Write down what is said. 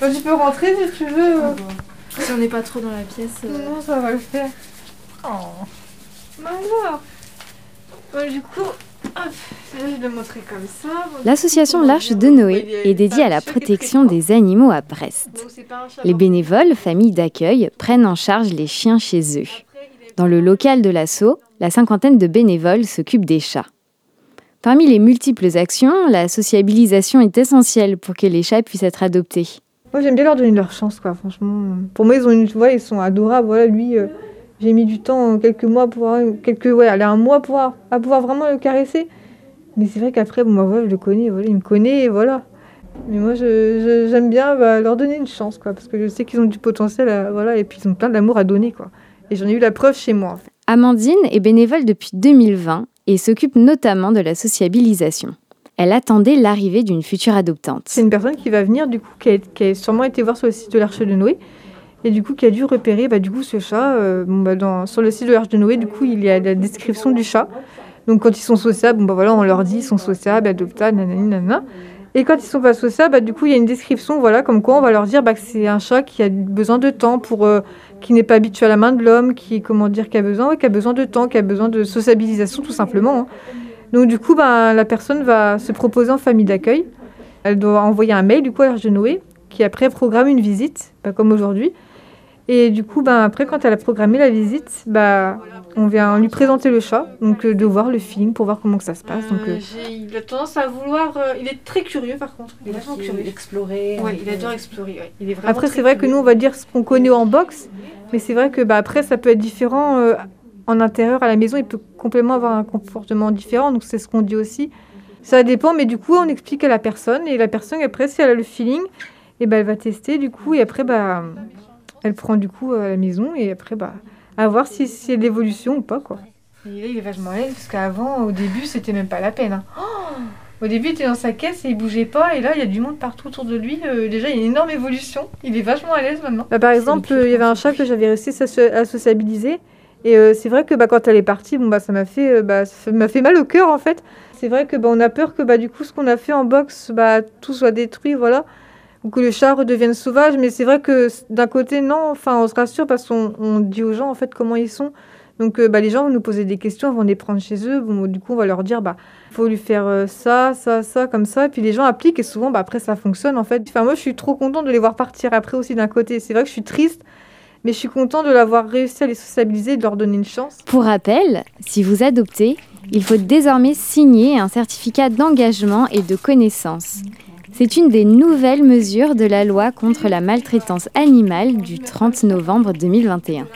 Bah, tu peux rentrer si tu veux. Si on n'est pas trop dans la pièce. euh, Non, ça va le faire. Oh. Bah alors. Bah, du coup, hop, là, je vais le montrer comme ça. Bon, L'association L'Arche de Noé est dédiée à la protection des animaux à Brest. bon, Les blanc. bénévoles, familles d'accueil, prennent en charge les chiens chez eux. Dans le local de l'assaut, la cinquantaine de bénévoles s'occupent des chats. Parmi les multiples actions, la sociabilisation est essentielle pour que les chats puissent être adoptés. Moi, j'aime bien leur donner leur chance, quoi, franchement. Pour moi, ils ont une, tu vois, ils sont adorables. Voilà, lui, euh, j'ai mis du temps, quelques mois pour quelques, ouais, un mois pour à pouvoir vraiment le caresser. Mais c'est vrai qu'après, bon, bah, voilà, je le connais, voilà, il me connaît, voilà. Mais moi, j'aime bien bah, leur donner une chance, quoi, parce que je sais qu'ils ont du potentiel, à- voilà, et puis ils ont plein d'amour à donner, quoi. Et j'en ai eu la preuve chez moi. Amandine est bénévole depuis 2020 et s'occupe notamment de la sociabilisation. Elle attendait l'arrivée d'une future adoptante. C'est une personne qui va venir, du coup, qui a, sûrement été voir sur le site de l'Arche de Noé. Et du coup, qui a dû repérer, bah, du coup, ce chat. euh, bah, dans, sur le site de l'Arche de Noé, du coup, il y a la description du chat. Donc, quand ils sont sociables, bah, voilà, on leur dit ils sont sociables, adoptables, nanani, nanana. Et quand ils sont pas sociables, bah, du coup, il y a une description, voilà, comme quoi on va leur dire bah, que c'est un chat qui a besoin de temps pour. euh, qui n'est pas habitué à la main de l'homme, qui, comment dire, qui a besoin, qui a besoin de temps, qui a besoin de sociabilisation, tout simplement. hein. Donc, du coup, bah, la personne va se proposer en famille d'accueil. Elle doit envoyer un mail du coup à de Noé qui après programme une visite, bah, comme aujourd'hui. Et du coup, bah, après, quand elle a programmé la visite, bah, on vient lui présenter le chat, donc euh, de voir le film pour voir comment que ça se passe. Donc, euh, il a tendance à vouloir. euh, il est très curieux par contre. Il est vachement curieux. Explorer. Ouais, il adore explorer. ouais. Il est vraiment Après, c'est vrai que curieux. nous, on va dire ce qu'on connaît en boxe, mais c'est vrai que bah, après, ça peut être différent euh, en intérieur à la maison. Il peut complètement avoir un comportement différent, donc c'est ce qu'on dit aussi. Ça dépend, mais du coup, on explique à la personne, et la personne, après, si elle a le feeling, et ben elle va tester, du coup, et après, bah, elle prend du coup à la maison, et après, bah, à voir si c'est de l'évolution ou pas, quoi. Et là, il est vachement à l'aise, parce qu'avant, au début, c'était même pas la peine. hein. Oh au début, il était dans sa caisse et il bougeait pas. Et là, il y a du monde partout autour de lui. Euh, déjà, il y a une énorme évolution. Il est vachement à l'aise maintenant. Bah, par exemple, il y avait un chat que j'avais réussi à sociabiliser. Et euh, c'est vrai que bah, quand elle est partie, bon, bah, ça m'a fait, euh, bah, fait mal au cœur en fait. C'est vrai que on a peur que du coup, ce qu'on a fait en boxe, tout soit détruit, voilà. Ou que le chat redevienne sauvage. Mais c'est vrai que d'un côté, non. Enfin, on se rassure parce qu'on on dit aux gens en fait comment ils sont. Donc euh, les gens vont nous poser des questions, vont les prendre chez eux. Du coup, on va leur dire, bah, faut lui faire ça, ça, ça, comme ça. Et puis les gens appliquent et souvent, après, ça fonctionne en fait. Enfin, moi, je suis trop contente de les voir partir après aussi d'un côté. C'est vrai que je suis triste, mais je suis contente de l'avoir réussi à les sociabiliser et de leur donner une chance. Pour rappel, si vous adoptez, il faut désormais signer un certificat d'engagement et de connaissance. C'est une des nouvelles mesures de la loi contre la maltraitance animale du 30 novembre 2021.